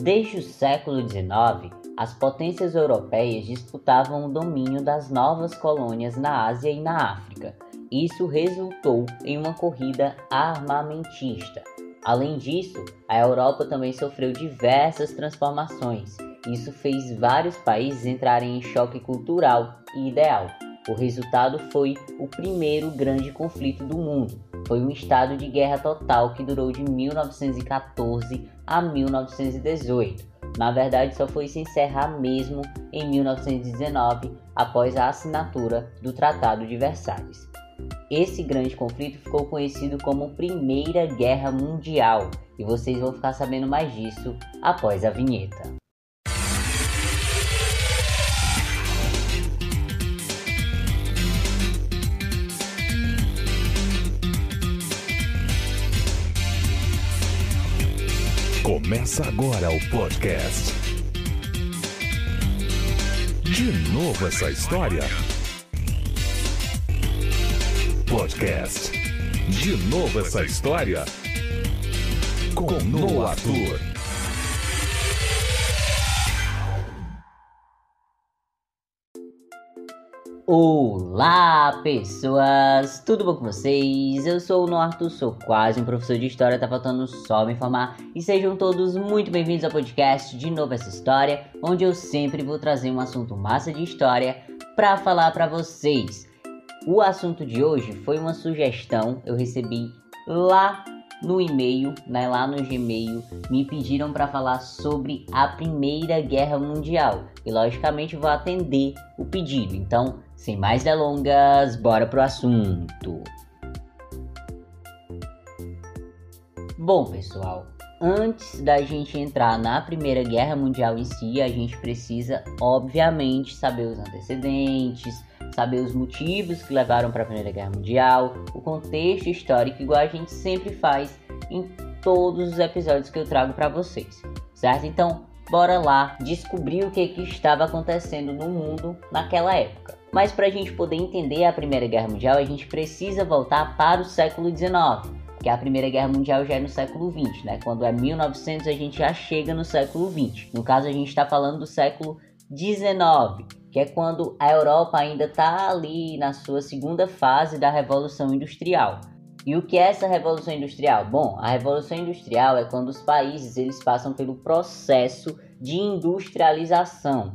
Desde o século XIX, as potências europeias disputavam o domínio das novas colônias na Ásia e na África. Isso resultou em uma corrida armamentista. Além disso, a Europa também sofreu diversas transformações. Isso fez vários países entrarem em choque cultural e ideal. O resultado foi o primeiro grande conflito do mundo. Foi um estado de guerra total que durou de 1914 a 1918 na verdade, só foi se encerrar mesmo em 1919, após a assinatura do Tratado de Versalhes. Esse grande conflito ficou conhecido como Primeira Guerra Mundial, e vocês vão ficar sabendo mais disso após a vinheta. Começa agora o podcast. De novo essa história? Podcast. De novo essa história? Com Noah Arthur. Olá pessoas, tudo bom com vocês? Eu sou o Norto, sou quase um professor de história, tá faltando só me informar e sejam todos muito bem-vindos ao podcast De Novo Essa História, onde eu sempre vou trazer um assunto massa de história para falar para vocês. O assunto de hoje foi uma sugestão, eu recebi lá no e-mail, né, lá no Gmail, me pediram para falar sobre a Primeira Guerra Mundial. E logicamente vou atender o pedido. Então, sem mais delongas, bora pro assunto. Bom, pessoal, antes da gente entrar na Primeira Guerra Mundial em si, a gente precisa, obviamente, saber os antecedentes, saber os motivos que levaram para a Primeira Guerra Mundial, o contexto histórico, igual a gente sempre faz em todos os episódios que eu trago para vocês, certo? Então, bora lá descobrir o que, que estava acontecendo no mundo naquela época. Mas para a gente poder entender a Primeira Guerra Mundial, a gente precisa voltar para o século XIX, que a Primeira Guerra Mundial já é no século XX, né? Quando é 1900 a gente já chega no século XX. No caso a gente está falando do século XIX, que é quando a Europa ainda está ali na sua segunda fase da Revolução Industrial. E o que é essa Revolução Industrial? Bom, a Revolução Industrial é quando os países eles passam pelo processo de industrialização,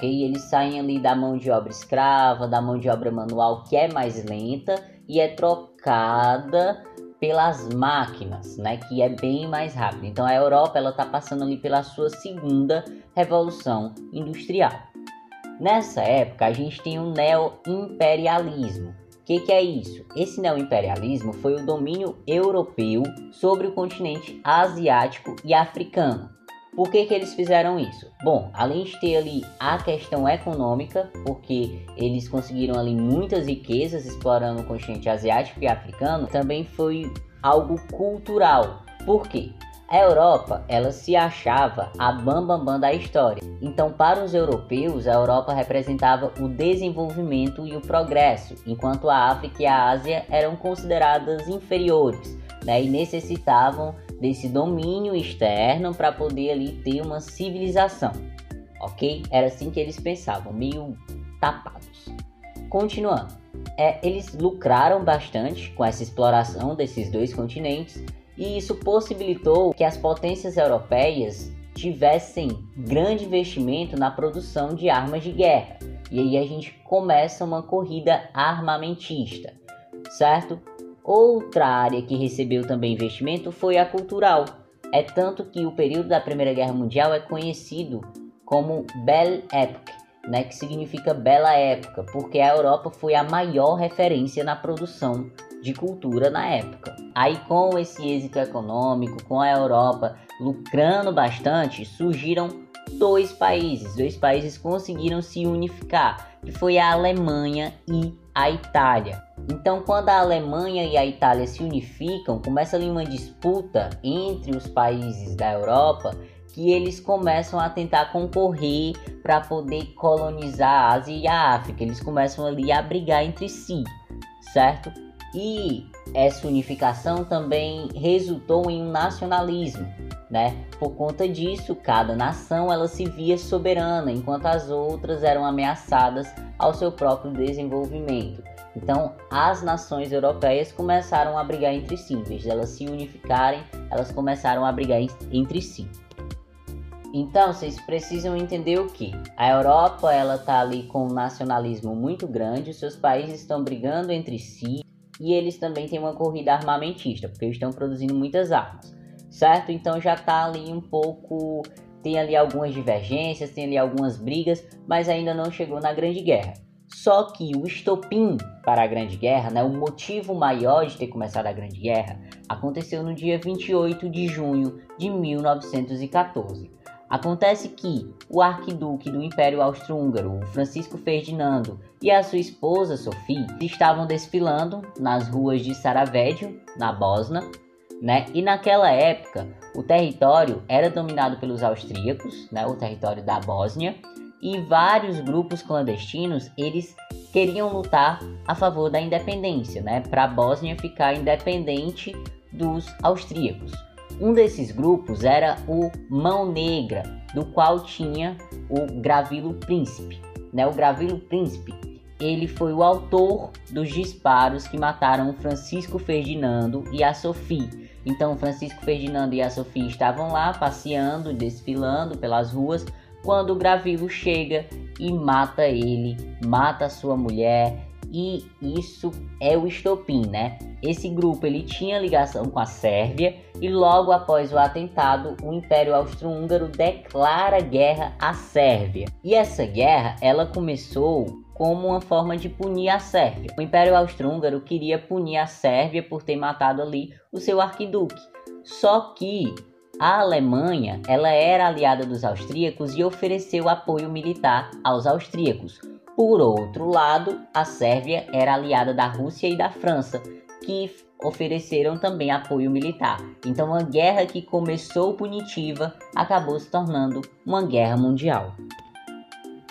ok? Eles saem ali da mão de obra escrava, da mão de obra manual que é mais lenta e é trocada pelas máquinas, né, que é bem mais rápido. Então a Europa ela está passando ali pela sua segunda revolução industrial. Nessa época a gente tem o neo-imperialismo. O que, que é isso? Esse neo-imperialismo foi o domínio europeu sobre o continente asiático e africano. Por que, que eles fizeram isso? Bom, além de ter ali a questão econômica, porque eles conseguiram ali muitas riquezas explorando o continente asiático e africano, também foi algo cultural. Por quê? A Europa, ela se achava a bambambam bam, bam da história. Então, para os europeus, a Europa representava o desenvolvimento e o progresso, enquanto a África e a Ásia eram consideradas inferiores né, e necessitavam desse domínio externo para poder ali ter uma civilização, ok? Era assim que eles pensavam, meio tapados. Continuando, é, eles lucraram bastante com essa exploração desses dois continentes e isso possibilitou que as potências europeias tivessem grande investimento na produção de armas de guerra. E aí a gente começa uma corrida armamentista, certo? Outra área que recebeu também investimento foi a cultural. É tanto que o período da Primeira Guerra Mundial é conhecido como Belle Époque, né, que significa bela época, porque a Europa foi a maior referência na produção de cultura na época. Aí com esse êxito econômico, com a Europa lucrando bastante, surgiram dois países, dois países conseguiram se unificar, que foi a Alemanha e a Itália. Então, quando a Alemanha e a Itália se unificam, começa ali uma disputa entre os países da Europa que eles começam a tentar concorrer para poder colonizar a Ásia e a África. Eles começam ali a brigar entre si, certo? E essa unificação também resultou em um nacionalismo. né? Por conta disso, cada nação ela se via soberana, enquanto as outras eram ameaçadas ao seu próprio desenvolvimento. Então, as nações europeias começaram a brigar entre si, em vez de elas se unificarem, elas começaram a brigar entre si. Então, vocês precisam entender o que? A Europa, ela tá ali com um nacionalismo muito grande, os seus países estão brigando entre si e eles também têm uma corrida armamentista, porque eles estão produzindo muitas armas, certo? Então já tá ali um pouco tem ali algumas divergências, tem ali algumas brigas, mas ainda não chegou na Grande Guerra. Só que o estopim para a Grande Guerra, né, o motivo maior de ter começado a Grande Guerra, aconteceu no dia 28 de junho de 1914. Acontece que o arquiduque do Império Austro-Húngaro, Francisco Ferdinando, e a sua esposa Sofia estavam desfilando nas ruas de Sarajevo, na Bósnia, né? E naquela época, o território era dominado pelos austríacos, né? O território da Bósnia, e vários grupos clandestinos, eles queriam lutar a favor da independência, né? Para a Bósnia ficar independente dos austríacos. Um desses grupos era o Mão Negra, do qual tinha o Gravilo Príncipe. Né? O Gravilo Príncipe ele foi o autor dos disparos que mataram Francisco Ferdinando e a Sofia. Então, Francisco Ferdinando e a Sofia estavam lá passeando, desfilando pelas ruas, quando o Gravilo chega e mata ele, mata sua mulher e isso é o estopim, né? Esse grupo ele tinha ligação com a Sérvia e logo após o atentado, o Império Austro-Húngaro declara guerra à Sérvia. E essa guerra, ela começou como uma forma de punir a Sérvia. O Império Austro-Húngaro queria punir a Sérvia por ter matado ali o seu arquiduque. Só que a Alemanha, ela era aliada dos austríacos e ofereceu apoio militar aos austríacos. Por outro lado, a Sérvia era aliada da Rússia e da França, que ofereceram também apoio militar. Então, uma guerra que começou punitiva acabou se tornando uma guerra mundial.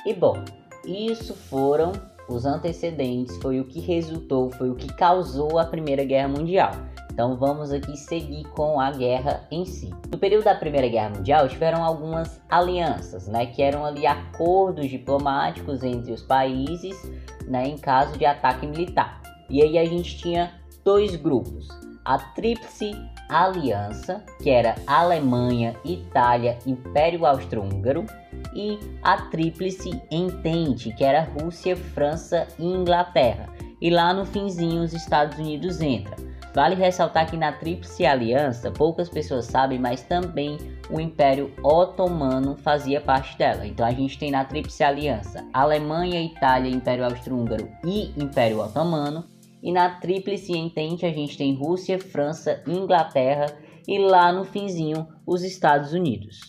E bom, isso foram os antecedentes, foi o que resultou, foi o que causou a Primeira Guerra Mundial. Então vamos aqui seguir com a guerra em si. No período da Primeira Guerra Mundial tiveram algumas alianças, né, que eram ali acordos diplomáticos entre os países, né, em caso de ataque militar. E aí a gente tinha dois grupos: a Tríplice Aliança, que era Alemanha, Itália, Império Austro-Húngaro, e a Tríplice Entente, que era Rússia, França e Inglaterra. E lá no finzinho os Estados Unidos entra. Vale ressaltar que na Tríplice Aliança, poucas pessoas sabem, mas também o Império Otomano fazia parte dela. Então a gente tem na Tríplice Aliança Alemanha, Itália, Império Austro-Húngaro e Império Otomano. E na Tríplice Entente a gente tem Rússia, França, Inglaterra e lá no finzinho os Estados Unidos.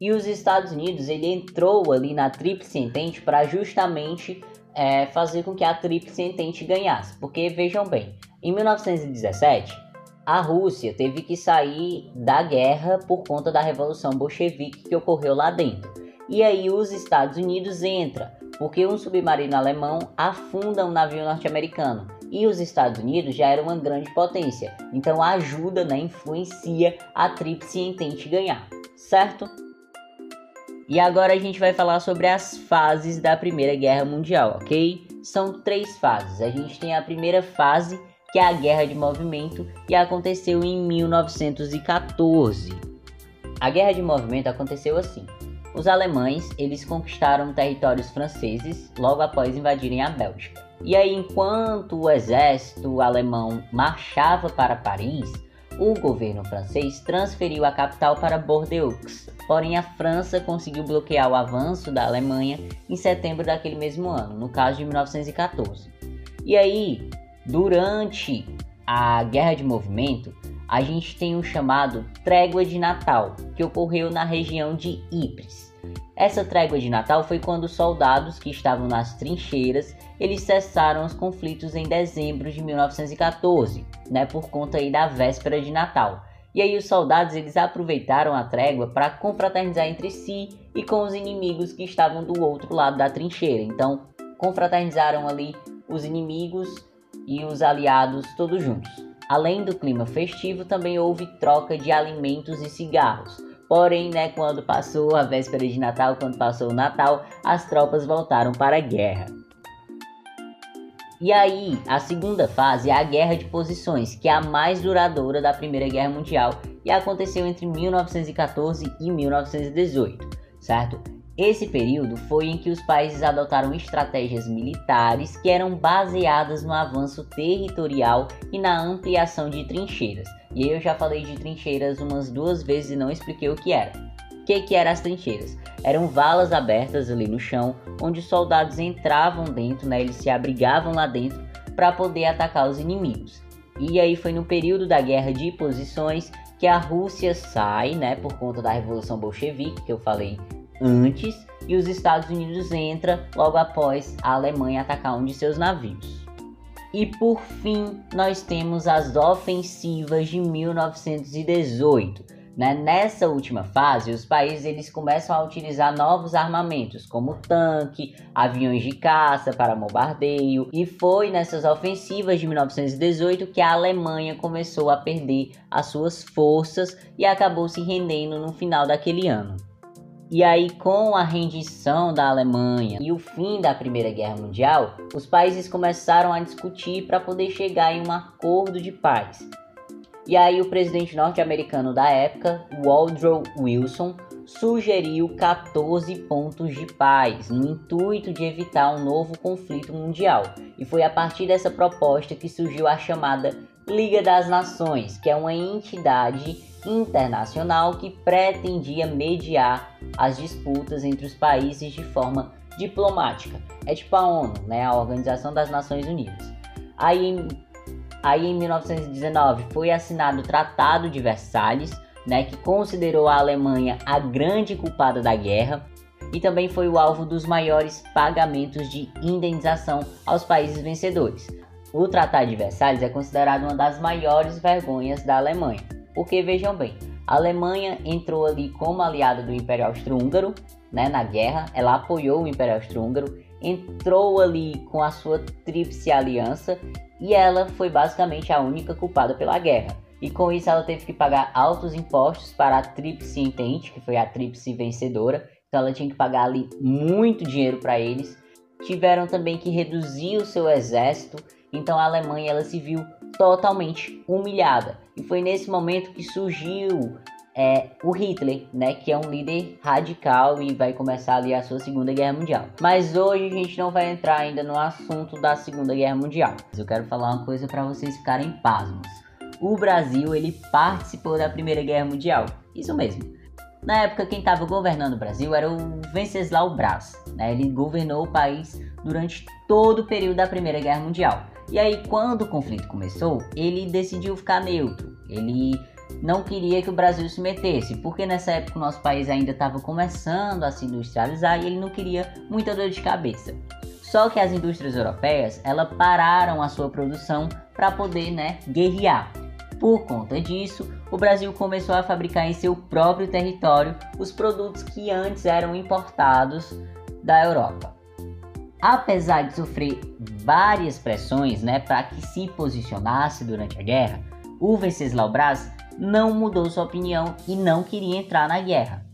E os Estados Unidos ele entrou ali na Tríplice Entente para justamente é, fazer com que a Tríplice Entente ganhasse. Porque vejam bem, em 1917, a Rússia teve que sair da guerra por conta da Revolução Bolchevique que ocorreu lá dentro. E aí os Estados Unidos entra, porque um submarino alemão afunda um navio norte-americano. E os Estados Unidos já eram uma grande potência, então ajuda, né, influencia a Tríplice Entente ganhar, certo? E agora a gente vai falar sobre as fases da Primeira Guerra Mundial, ok? São três fases. A gente tem a primeira fase que é a Guerra de Movimento, e aconteceu em 1914. A Guerra de Movimento aconteceu assim. Os alemães, eles conquistaram territórios franceses logo após invadirem a Bélgica. E aí, enquanto o exército alemão marchava para Paris, o governo francês transferiu a capital para Bordeaux. Porém, a França conseguiu bloquear o avanço da Alemanha em setembro daquele mesmo ano, no caso de 1914. E aí, Durante a Guerra de Movimento, a gente tem o chamado Trégua de Natal, que ocorreu na região de Ypres. Essa trégua de Natal foi quando os soldados que estavam nas trincheiras, eles cessaram os conflitos em dezembro de 1914, né, por conta aí da véspera de Natal. E aí os soldados eles aproveitaram a trégua para confraternizar entre si e com os inimigos que estavam do outro lado da trincheira. Então, confraternizaram ali os inimigos e os aliados todos juntos. Além do clima festivo, também houve troca de alimentos e cigarros, Porém, né, quando passou a véspera de Natal, quando passou o Natal, as tropas voltaram para a guerra. E aí, a segunda fase é a Guerra de Posições, que é a mais duradoura da Primeira Guerra Mundial e aconteceu entre 1914 e 1918, certo? Esse período foi em que os países adotaram estratégias militares que eram baseadas no avanço territorial e na ampliação de trincheiras. E eu já falei de trincheiras umas duas vezes e não expliquei o que era. O que, que eram as trincheiras? Eram valas abertas ali no chão, onde os soldados entravam dentro, né, eles se abrigavam lá dentro para poder atacar os inimigos. E aí foi no período da Guerra de Posições que a Rússia sai, né, por conta da Revolução Bolchevique, que eu falei antes, e os Estados Unidos entra logo após a Alemanha atacar um de seus navios. E por fim, nós temos as ofensivas de 1918. Né? Nessa última fase, os países eles começam a utilizar novos armamentos, como tanque, aviões de caça para bombardeio, e foi nessas ofensivas de 1918 que a Alemanha começou a perder as suas forças e acabou se rendendo no final daquele ano. E aí, com a rendição da Alemanha e o fim da Primeira Guerra Mundial, os países começaram a discutir para poder chegar em um acordo de paz. E aí, o presidente norte-americano da época, Woodrow Wilson, sugeriu 14 pontos de paz no intuito de evitar um novo conflito mundial. E foi a partir dessa proposta que surgiu a chamada Liga das Nações, que é uma entidade internacional que pretendia mediar as disputas entre os países de forma diplomática. É tipo a ONU, né, a Organização das Nações Unidas. Aí, aí em 1919 foi assinado o Tratado de Versalhes, né, que considerou a Alemanha a grande culpada da guerra e também foi o alvo dos maiores pagamentos de indenização aos países vencedores. O Tratado de Versalhes é considerado uma das maiores vergonhas da Alemanha, porque vejam bem, a Alemanha entrou ali como aliada do Império Austro-Húngaro, né, na guerra, ela apoiou o Império Austro-Húngaro, entrou ali com a sua tríplice aliança e ela foi basicamente a única culpada pela guerra. E com isso ela teve que pagar altos impostos para a tríplice entente, que foi a tríplice vencedora. Então ela tinha que pagar ali muito dinheiro para eles. Tiveram também que reduzir o seu exército. Então a Alemanha ela se viu totalmente humilhada. E foi nesse momento que surgiu é, o Hitler, né, que é um líder radical e vai começar ali a sua Segunda Guerra Mundial. Mas hoje a gente não vai entrar ainda no assunto da Segunda Guerra Mundial. Mas eu quero falar uma coisa para vocês ficarem pasmos. O Brasil ele participou da Primeira Guerra Mundial. Isso mesmo. Na época quem estava governando o Brasil era o Venceslau Braz. Né? Ele governou o país durante todo o período da Primeira Guerra Mundial. E aí, quando o conflito começou, ele decidiu ficar neutro. Ele não queria que o Brasil se metesse, porque nessa época o nosso país ainda estava começando a se industrializar e ele não queria muita dor de cabeça. Só que as indústrias europeias, elas pararam a sua produção para poder, né, guerrear. Por conta disso, o Brasil começou a fabricar em seu próprio território os produtos que antes eram importados da Europa. Apesar de sofrer várias pressões né, para que se posicionasse durante a guerra, o Venceslau Braz não mudou sua opinião e não queria entrar na guerra.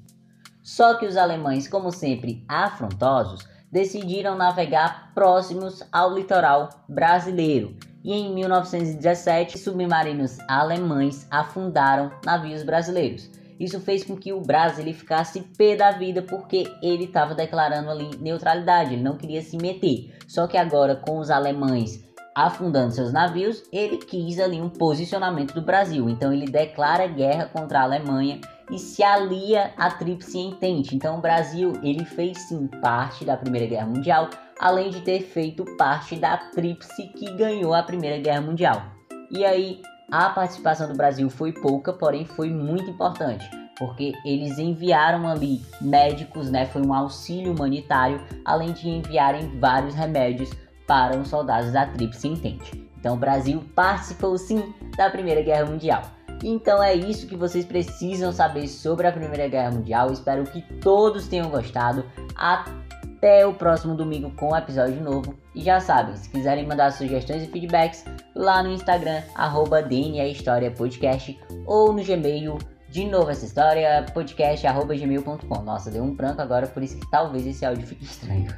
Só que os alemães, como sempre afrontosos, decidiram navegar próximos ao litoral brasileiro e em 1917 submarinos alemães afundaram navios brasileiros isso fez com que o Brasil ele ficasse pé da vida porque ele estava declarando ali neutralidade, ele não queria se meter. Só que agora com os alemães afundando seus navios, ele quis ali um posicionamento do Brasil. Então ele declara guerra contra a Alemanha e se alia à Tríplice Entente. Então o Brasil ele fez sim parte da Primeira Guerra Mundial, além de ter feito parte da Tríplice que ganhou a Primeira Guerra Mundial. E aí a participação do Brasil foi pouca, porém foi muito importante, porque eles enviaram ali médicos, né? Foi um auxílio humanitário, além de enviarem vários remédios para os soldados da Tríplice Entente. Então o Brasil participou sim da Primeira Guerra Mundial. Então é isso que vocês precisam saber sobre a Primeira Guerra Mundial. Espero que todos tenham gostado. Até o próximo domingo com um episódio novo. E já sabem, se quiserem mandar sugestões e feedbacks, lá no Instagram, arroba DNA História Podcast, ou no Gmail, De novo essa história, podcast.gmail.com. Nossa, deu um branco agora, por isso que talvez esse áudio fique estranho.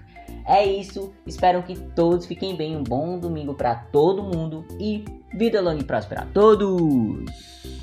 É isso, espero que todos fiquem bem. Um bom domingo para todo mundo e vida longa e próspera a todos!